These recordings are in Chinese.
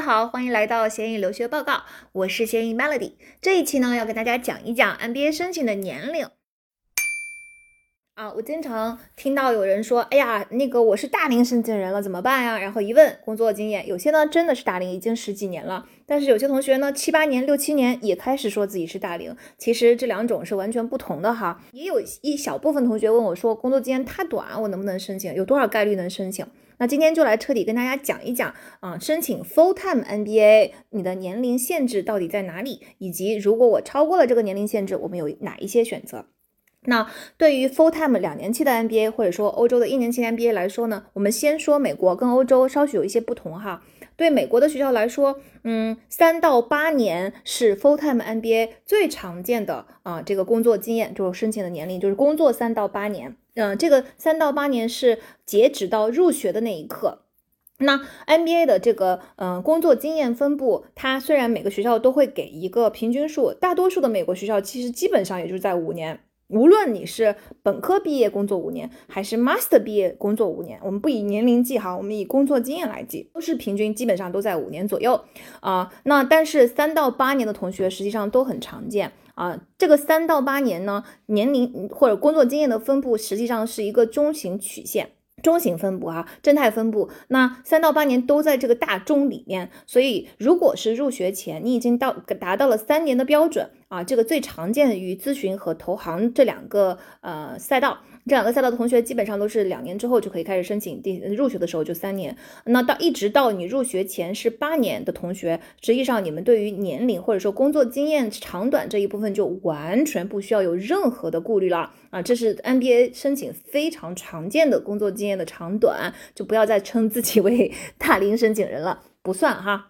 好，欢迎来到咸鱼留学报告，我是咸鱼 Melody。这一期呢，要跟大家讲一讲 MBA 申请的年龄。啊，我经常听到有人说，哎呀，那个我是大龄申请人了，怎么办呀？然后一问工作经验，有些呢真的是大龄，已经十几年了，但是有些同学呢七八年、六七年也开始说自己是大龄。其实这两种是完全不同的哈。也有一小部分同学问我说，工作经验太短，我能不能申请？有多少概率能申请？那今天就来彻底跟大家讲一讲啊，申请 full time MBA 你的年龄限制到底在哪里，以及如果我超过了这个年龄限制，我们有哪一些选择？那对于 full time 两年期的 MBA，或者说欧洲的一年期 MBA 来说呢，我们先说美国跟欧洲稍许有一些不同哈。对美国的学校来说，嗯，三到八年是 full time MBA 最常见的啊，这个工作经验就是申请的年龄，就是工作三到八年。嗯，这个三到八年是截止到入学的那一刻。那 MBA 的这个嗯工作经验分布，它虽然每个学校都会给一个平均数，大多数的美国学校其实基本上也就是在五年。无论你是本科毕业工作五年，还是 master 毕业工作五年，我们不以年龄计哈，我们以工作经验来计，都是平均基本上都在五年左右啊。那但是三到八年的同学实际上都很常见啊。这个三到八年呢，年龄或者工作经验的分布实际上是一个中型曲线。中型分布啊，正态分布，那三到八年都在这个大中里面，所以如果是入学前你已经到达到了三年的标准啊，这个最常见于咨询和投行这两个呃赛道。这两个赛道的同学基本上都是两年之后就可以开始申请，第入学的时候就三年。那到一直到你入学前是八年的同学，实际上你们对于年龄或者说工作经验长短这一部分就完全不需要有任何的顾虑了啊！这是 MBA 申请非常常见的工作经验的长短，就不要再称自己为 大龄申请人了，不算哈。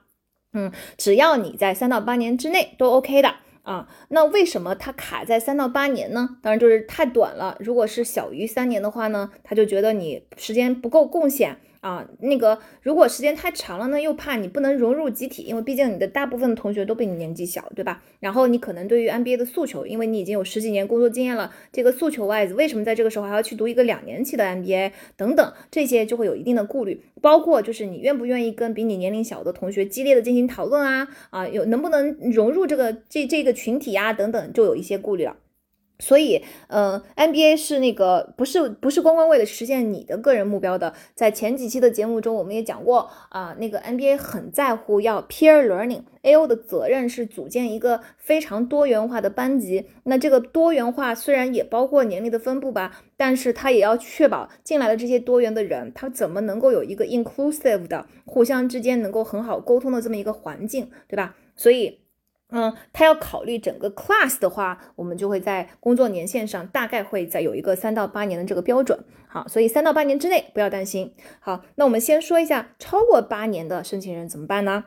嗯，只要你在三到八年之内都 OK 的。啊，那为什么它卡在三到八年呢？当然就是太短了。如果是小于三年的话呢，他就觉得你时间不够贡献。啊，那个如果时间太长了呢，又怕你不能融入集体，因为毕竟你的大部分同学都比你年纪小，对吧？然后你可能对于 MBA 的诉求，因为你已经有十几年工作经验了，这个诉求 wise，为什么在这个时候还要去读一个两年期的 MBA 等等，这些就会有一定的顾虑，包括就是你愿不愿意跟比你年龄小的同学激烈的进行讨论啊，啊，有能不能融入这个这这个群体啊等等，就有一些顾虑了。所以，嗯，MBA 是那个不是不是光光为了实现你的个人目标的。在前几期的节目中，我们也讲过啊，那个 MBA 很在乎要 peer learning。AO 的责任是组建一个非常多元化的班级。那这个多元化虽然也包括年龄的分布吧，但是它也要确保进来的这些多元的人，他怎么能够有一个 inclusive 的互相之间能够很好沟通的这么一个环境，对吧？所以。嗯，他要考虑整个 class 的话，我们就会在工作年限上大概会再有一个三到八年的这个标准。好，所以三到八年之内不要担心。好，那我们先说一下超过八年的申请人怎么办呢？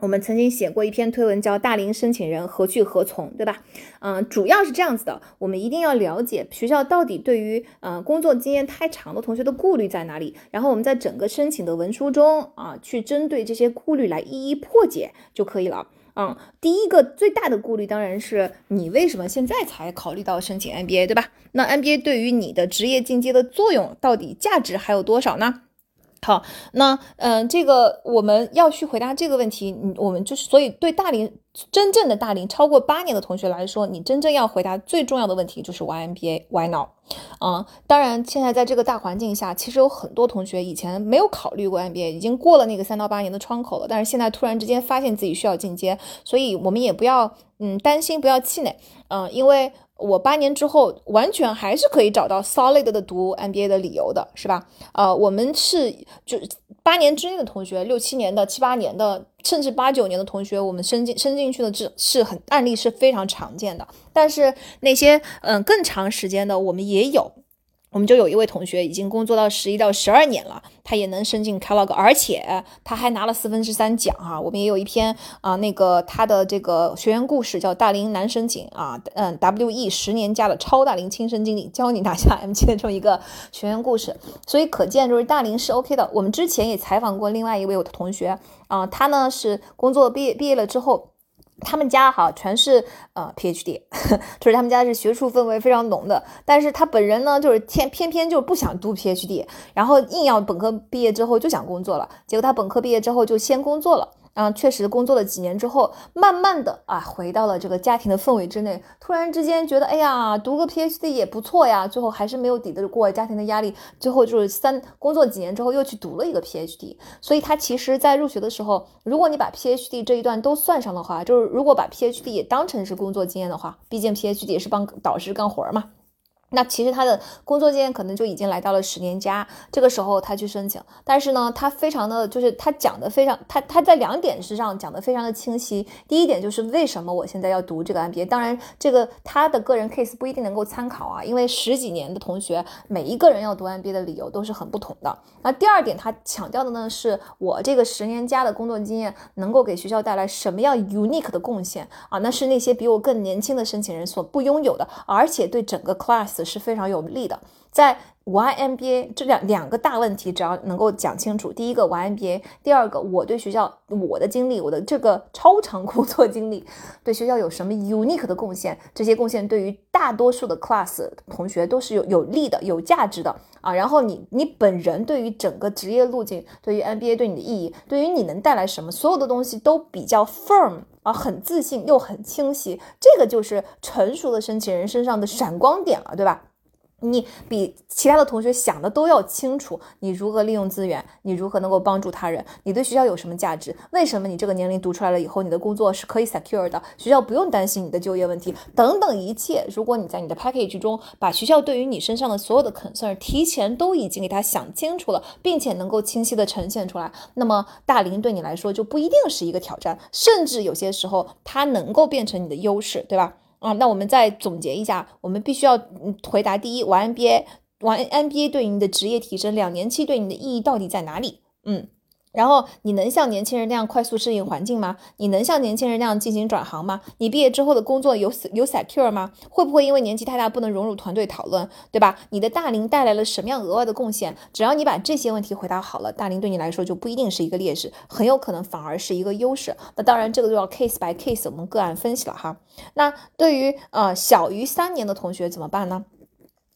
我们曾经写过一篇推文叫《大龄申请人何去何从》，对吧？嗯，主要是这样子的，我们一定要了解学校到底对于嗯工作经验太长的同学的顾虑在哪里，然后我们在整个申请的文书中啊，去针对这些顾虑来一一破解就可以了。嗯，第一个最大的顾虑当然是你为什么现在才考虑到申请 MBA，对吧？那 MBA 对于你的职业进阶的作用到底价值还有多少呢？好，那嗯，这个我们要去回答这个问题，你，我们就是所以对大龄真正的大龄超过八年的同学来说，你真正要回答最重要的问题就是 Why MBA？Why now？啊，当然现在在这个大环境下，其实有很多同学以前没有考虑过 MBA，已经过了那个三到八年的窗口了，但是现在突然之间发现自己需要进阶，所以我们也不要嗯担心，不要气馁，嗯，因为。我八年之后完全还是可以找到 solid 的读 MBA 的理由的，是吧？呃，我们是就八年之内的同学，六七年的、七八年的，甚至八九年的同学，我们升进升进去的这是很案例是非常常见的。但是那些嗯更长时间的，我们也有。我们就有一位同学已经工作到十一到十二年了，他也能申请 Kellogg，而且他还拿了四分之三奖啊！我们也有一篇啊，那个他的这个学员故事叫大龄难申请啊，嗯，WE 十年加的超大龄亲身经历，教你拿下 M 七的这么一个学员故事。所以可见就是大龄是 OK 的。我们之前也采访过另外一位我的同学啊，他呢是工作毕业毕业了之后。他们家哈全是呃 PhD，就是他们家是学术氛围非常浓的。但是他本人呢，就是偏偏偏就不想读 PhD，然后硬要本科毕业之后就想工作了。结果他本科毕业之后就先工作了。嗯，确实工作了几年之后，慢慢的啊，回到了这个家庭的氛围之内。突然之间觉得，哎呀，读个 PhD 也不错呀。最后还是没有抵得过家庭的压力，最后就是三工作几年之后又去读了一个 PhD。所以他其实，在入学的时候，如果你把 PhD 这一段都算上的话，就是如果把 PhD 也当成是工作经验的话，毕竟 PhD 也是帮导师干活嘛。那其实他的工作经验可能就已经来到了十年加，这个时候他去申请，但是呢，他非常的就是他讲的非常，他他在两点之上讲的非常的清晰。第一点就是为什么我现在要读这个 MBA，当然这个他的个人 case 不一定能够参考啊，因为十几年的同学每一个人要读 MBA 的理由都是很不同的。那第二点他强调的呢，是我这个十年加的工作经验能够给学校带来什么样 unique 的贡献啊？那是那些比我更年轻的申请人所不拥有的，而且对整个 class。是非常有利的，在 Y MBA 这两两个大问题，只要能够讲清楚，第一个 Y MBA，第二个我对学校我的经历，我的这个超长工作经历对学校有什么 unique 的贡献，这些贡献对于大多数的 class 同学都是有有利的、有价值的。啊。然后你你本人对于整个职业路径，对于 MBA 对你的意义，对于你能带来什么，所有的东西都比较 firm 啊，很自信又很清晰，这个就是成熟的申请人身上的闪光点了，对吧？你比其他的同学想的都要清楚，你如何利用资源，你如何能够帮助他人，你对学校有什么价值？为什么你这个年龄读出来了以后，你的工作是可以 secure 的？学校不用担心你的就业问题，等等一切。如果你在你的 package 中把学校对于你身上的所有的 concern 提前都已经给他想清楚了，并且能够清晰的呈现出来，那么大龄对你来说就不一定是一个挑战，甚至有些时候它能够变成你的优势，对吧？啊，那我们再总结一下，我们必须要回答：第一，玩 NBA，玩 NBA 对你的职业提升，两年期对你的意义到底在哪里？嗯。然后你能像年轻人那样快速适应环境吗？你能像年轻人那样进行转行吗？你毕业之后的工作有有 secure 吗？会不会因为年纪太大不能融入团队讨论，对吧？你的大龄带来了什么样额外的贡献？只要你把这些问题回答好了，大龄对你来说就不一定是一个劣势，很有可能反而是一个优势。那当然，这个就要 case by case，我们个案分析了哈。那对于呃小于三年的同学怎么办呢？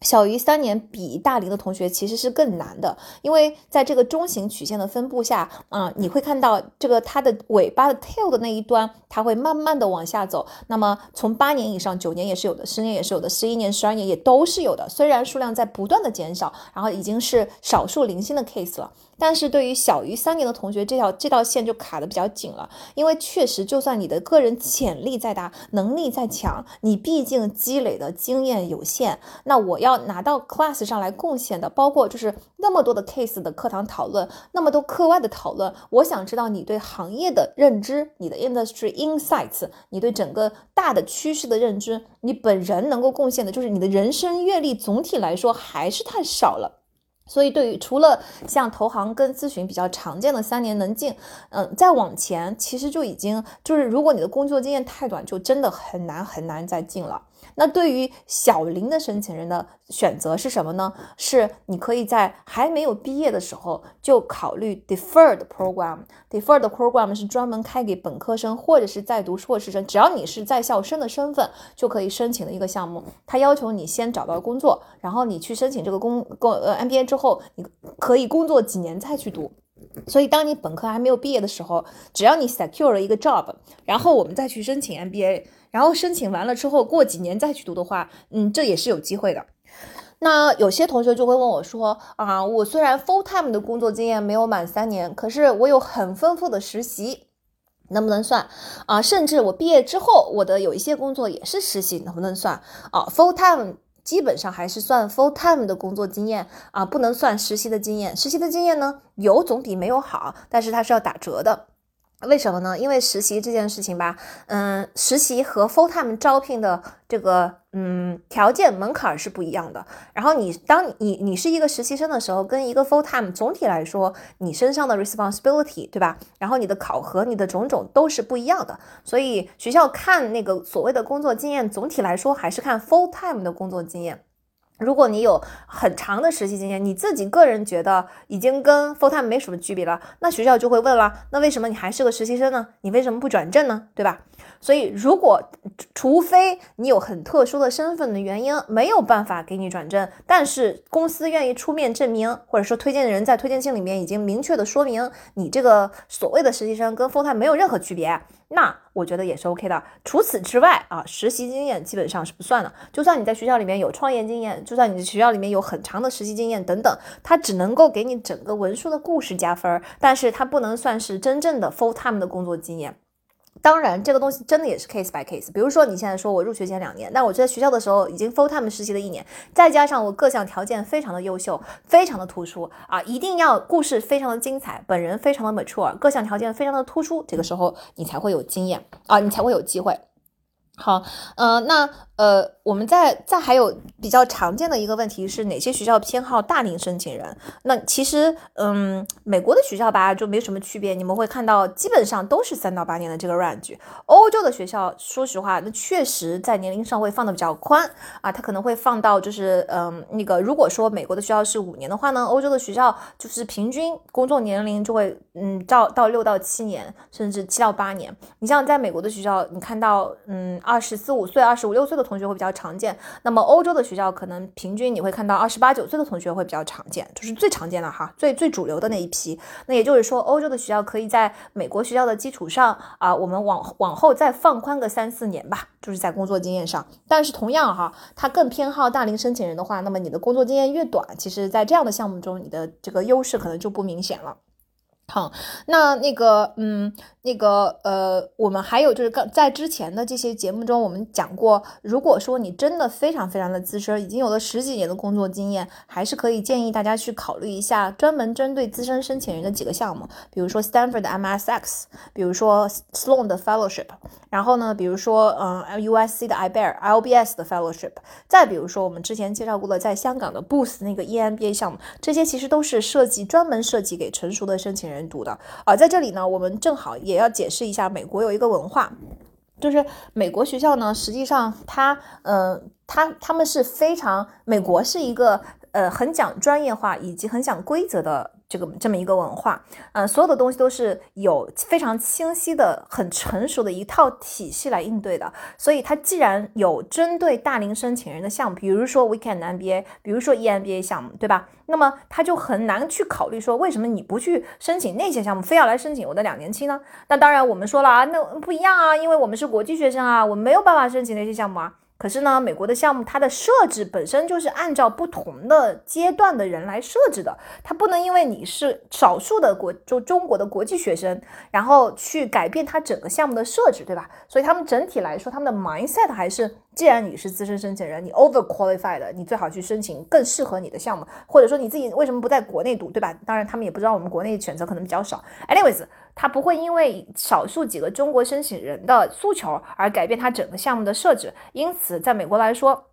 小于三年比大龄的同学其实是更难的，因为在这个中型曲线的分布下，啊，你会看到这个它的尾巴的 tail 的那一端，它会慢慢的往下走。那么从八年以上，九年也是有的，十年也是有的，十一年、十二年也都是有的。虽然数量在不断的减少，然后已经是少数零星的 case 了。但是对于小于三年的同学，这条这道线就卡的比较紧了，因为确实，就算你的个人潜力再大，能力再强，你毕竟积累的经验有限。那我要拿到 class 上来贡献的，包括就是那么多的 case 的课堂讨论，那么多课外的讨论，我想知道你对行业的认知，你的 industry insights，你对整个大的趋势的认知，你本人能够贡献的，就是你的人生阅历，总体来说还是太少了。所以，对于除了像投行跟咨询比较常见的三年能进，嗯，再往前，其实就已经就是，如果你的工作经验太短，就真的很难很难再进了。那对于小龄的申请人的选择是什么呢？是你可以在还没有毕业的时候就考虑 deferred program。deferred program 是专门开给本科生或者是在读硕士生，只要你是在校生的身份就可以申请的一个项目。它要求你先找到工作，然后你去申请这个工工呃 MBA 之后，你可以工作几年再去读。所以当你本科还没有毕业的时候，只要你 secure 了一个 job，然后我们再去申请 MBA。然后申请完了之后，过几年再去读的话，嗯，这也是有机会的。那有些同学就会问我说：“啊，我虽然 full time 的工作经验没有满三年，可是我有很丰富的实习，能不能算？啊，甚至我毕业之后，我的有一些工作也是实习，能不能算？啊，full time 基本上还是算 full time 的工作经验啊，不能算实习的经验。实习的经验呢，有总比没有好，但是它是要打折的。”为什么呢？因为实习这件事情吧，嗯，实习和 full time 招聘的这个嗯条件门槛是不一样的。然后你当你你是一个实习生的时候，跟一个 full time 总体来说，你身上的 responsibility 对吧？然后你的考核、你的种种都是不一样的。所以学校看那个所谓的工作经验，总体来说还是看 full time 的工作经验。如果你有很长的实习经验，你自己个人觉得已经跟 full time 没什么区别了，那学校就会问了，那为什么你还是个实习生呢？你为什么不转正呢？对吧？所以如果除非你有很特殊的身份的原因，没有办法给你转正，但是公司愿意出面证明，或者说推荐的人在推荐信里面已经明确的说明你这个所谓的实习生跟 full time 没有任何区别，那我觉得也是 OK 的。除此之外啊，实习经验基本上是不算的。就算你在学校里面有创业经验，就算你学校里面有很长的实习经验等等，它只能够给你整个文书的故事加分，但是它不能算是真正的 full time 的工作经验。当然，这个东西真的也是 case by case。比如说，你现在说我入学前两年，那我在学校的时候已经 full time 实习了一年，再加上我各项条件非常的优秀，非常的突出啊，一定要故事非常的精彩，本人非常的 mature，各项条件非常的突出，这个时候你才会有经验啊，你才会有机会。好，呃，那。呃，我们在在还有比较常见的一个问题是哪些学校偏好大龄申请人？那其实，嗯，美国的学校吧就没什么区别，你们会看到基本上都是三到八年的这个 range。欧洲的学校，说实话，那确实在年龄上会放的比较宽啊，它可能会放到就是，嗯，那个如果说美国的学校是五年的话呢，欧洲的学校就是平均工作年龄就会，嗯，到到六到七年，甚至七到八年。你像在美国的学校，你看到，嗯，二十四五岁、二十五六岁的。同学会比较常见，那么欧洲的学校可能平均你会看到二十八九岁的同学会比较常见，就是最常见的哈，最最主流的那一批。那也就是说，欧洲的学校可以在美国学校的基础上啊，我们往往后再放宽个三四年吧，就是在工作经验上。但是同样哈，他更偏好大龄申请人的话，那么你的工作经验越短，其实在这样的项目中，你的这个优势可能就不明显了。好，那那个，嗯，那个，呃，我们还有就是刚在之前的这些节目中，我们讲过，如果说你真的非常非常的资深，已经有了十几年的工作经验，还是可以建议大家去考虑一下专门针对资深申请人的几个项目，比如说 Stanford 的 MSX，比如说 Sloan 的 Fellowship，然后呢，比如说，嗯，USC 的 IBER，LBS 的 Fellowship，再比如说我们之前介绍过的在香港的 Booth 那个 EMBA 项目，这些其实都是设计专门设计给成熟的申请人。读的。啊，在这里呢，我们正好也要解释一下，美国有一个文化，就是美国学校呢，实际上它，嗯，它他们是非常，美国是一个呃很讲专业化以及很讲规则的。这个这么一个文化，嗯，所有的东西都是有非常清晰的、很成熟的一套体系来应对的。所以，它既然有针对大龄申请人的项目，比如说 Weekend MBA，比如说 EMBA 项目，对吧？那么，他就很难去考虑说，为什么你不去申请那些项目，非要来申请我的两年期呢？那当然，我们说了啊，那不一样啊，因为我们是国际学生啊，我们没有办法申请那些项目啊。可是呢，美国的项目它的设置本身就是按照不同的阶段的人来设置的，它不能因为你是少数的国就中国的国际学生，然后去改变它整个项目的设置，对吧？所以他们整体来说，他们的 mindset 还是。既然你是资深申请人，你 over qualified，你最好去申请更适合你的项目，或者说你自己为什么不在国内读，对吧？当然他们也不知道我们国内选择可能比较少。Anyways，他不会因为少数几个中国申请人的诉求而改变他整个项目的设置，因此在美国来说。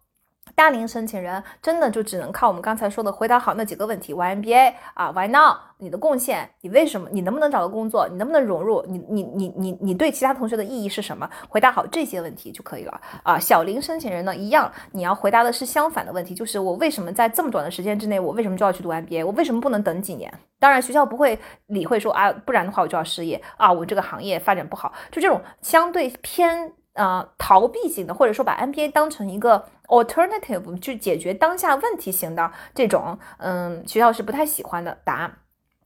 大龄申请人真的就只能靠我们刚才说的回答好那几个问题：Why MBA 啊？Why now？你的贡献？你为什么？你能不能找到工作？你能不能融入？你你你你你对其他同学的意义是什么？回答好这些问题就可以了啊！小龄申请人呢，一样，你要回答的是相反的问题，就是我为什么在这么短的时间之内，我为什么就要去读 MBA？我为什么不能等几年？当然，学校不会理会说啊，不然的话我就要失业啊，我这个行业发展不好，就这种相对偏。呃，逃避型的，或者说把 MBA 当成一个 alternative 去解决当下问题型的这种，嗯，学校是不太喜欢的。答案，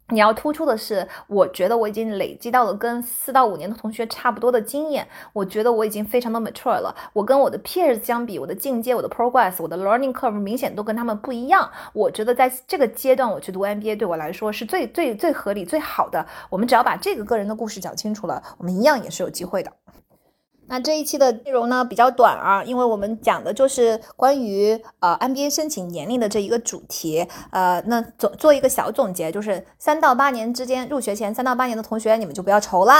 你要突出的是，我觉得我已经累积到了跟四到五年的同学差不多的经验，我觉得我已经非常的 mature 了。我跟我的 peers 相比，我的进阶、我的 progress、我的 learning curve 明显都跟他们不一样。我觉得在这个阶段我去读 MBA 对我来说是最最最合理、最好的。我们只要把这个个人的故事讲清楚了，我们一样也是有机会的。那这一期的内容呢比较短啊，因为我们讲的就是关于呃 MBA 申请年龄的这一个主题，呃，那总做一个小总结，就是三到八年之间，入学前三到八年的同学，你们就不要愁了。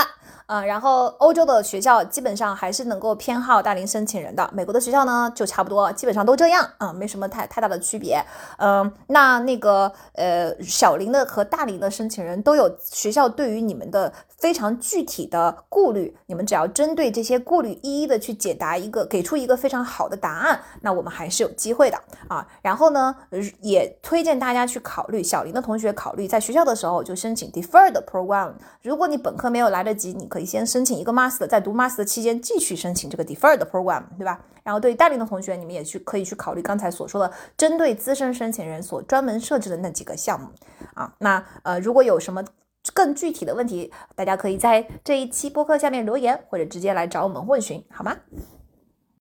嗯，然后欧洲的学校基本上还是能够偏好大龄申请人的，美国的学校呢就差不多，基本上都这样啊，没什么太太大的区别。嗯，那那个呃小龄的和大龄的申请人都有学校对于你们的非常具体的顾虑，你们只要针对这些顾。一一的去解答一个，给出一个非常好的答案，那我们还是有机会的啊。然后呢，也推荐大家去考虑，小林的同学考虑在学校的时候就申请 deferred program。如果你本科没有来得及，你可以先申请一个 master，在读 master 期间继续申请这个 deferred program，对吧？然后对于大龄的同学，你们也去可以去考虑刚才所说的针对资深申请人所专门设置的那几个项目啊。那呃，如果有什么更具体的问题，大家可以在这一期播客下面留言，或者直接来找我们问询，好吗？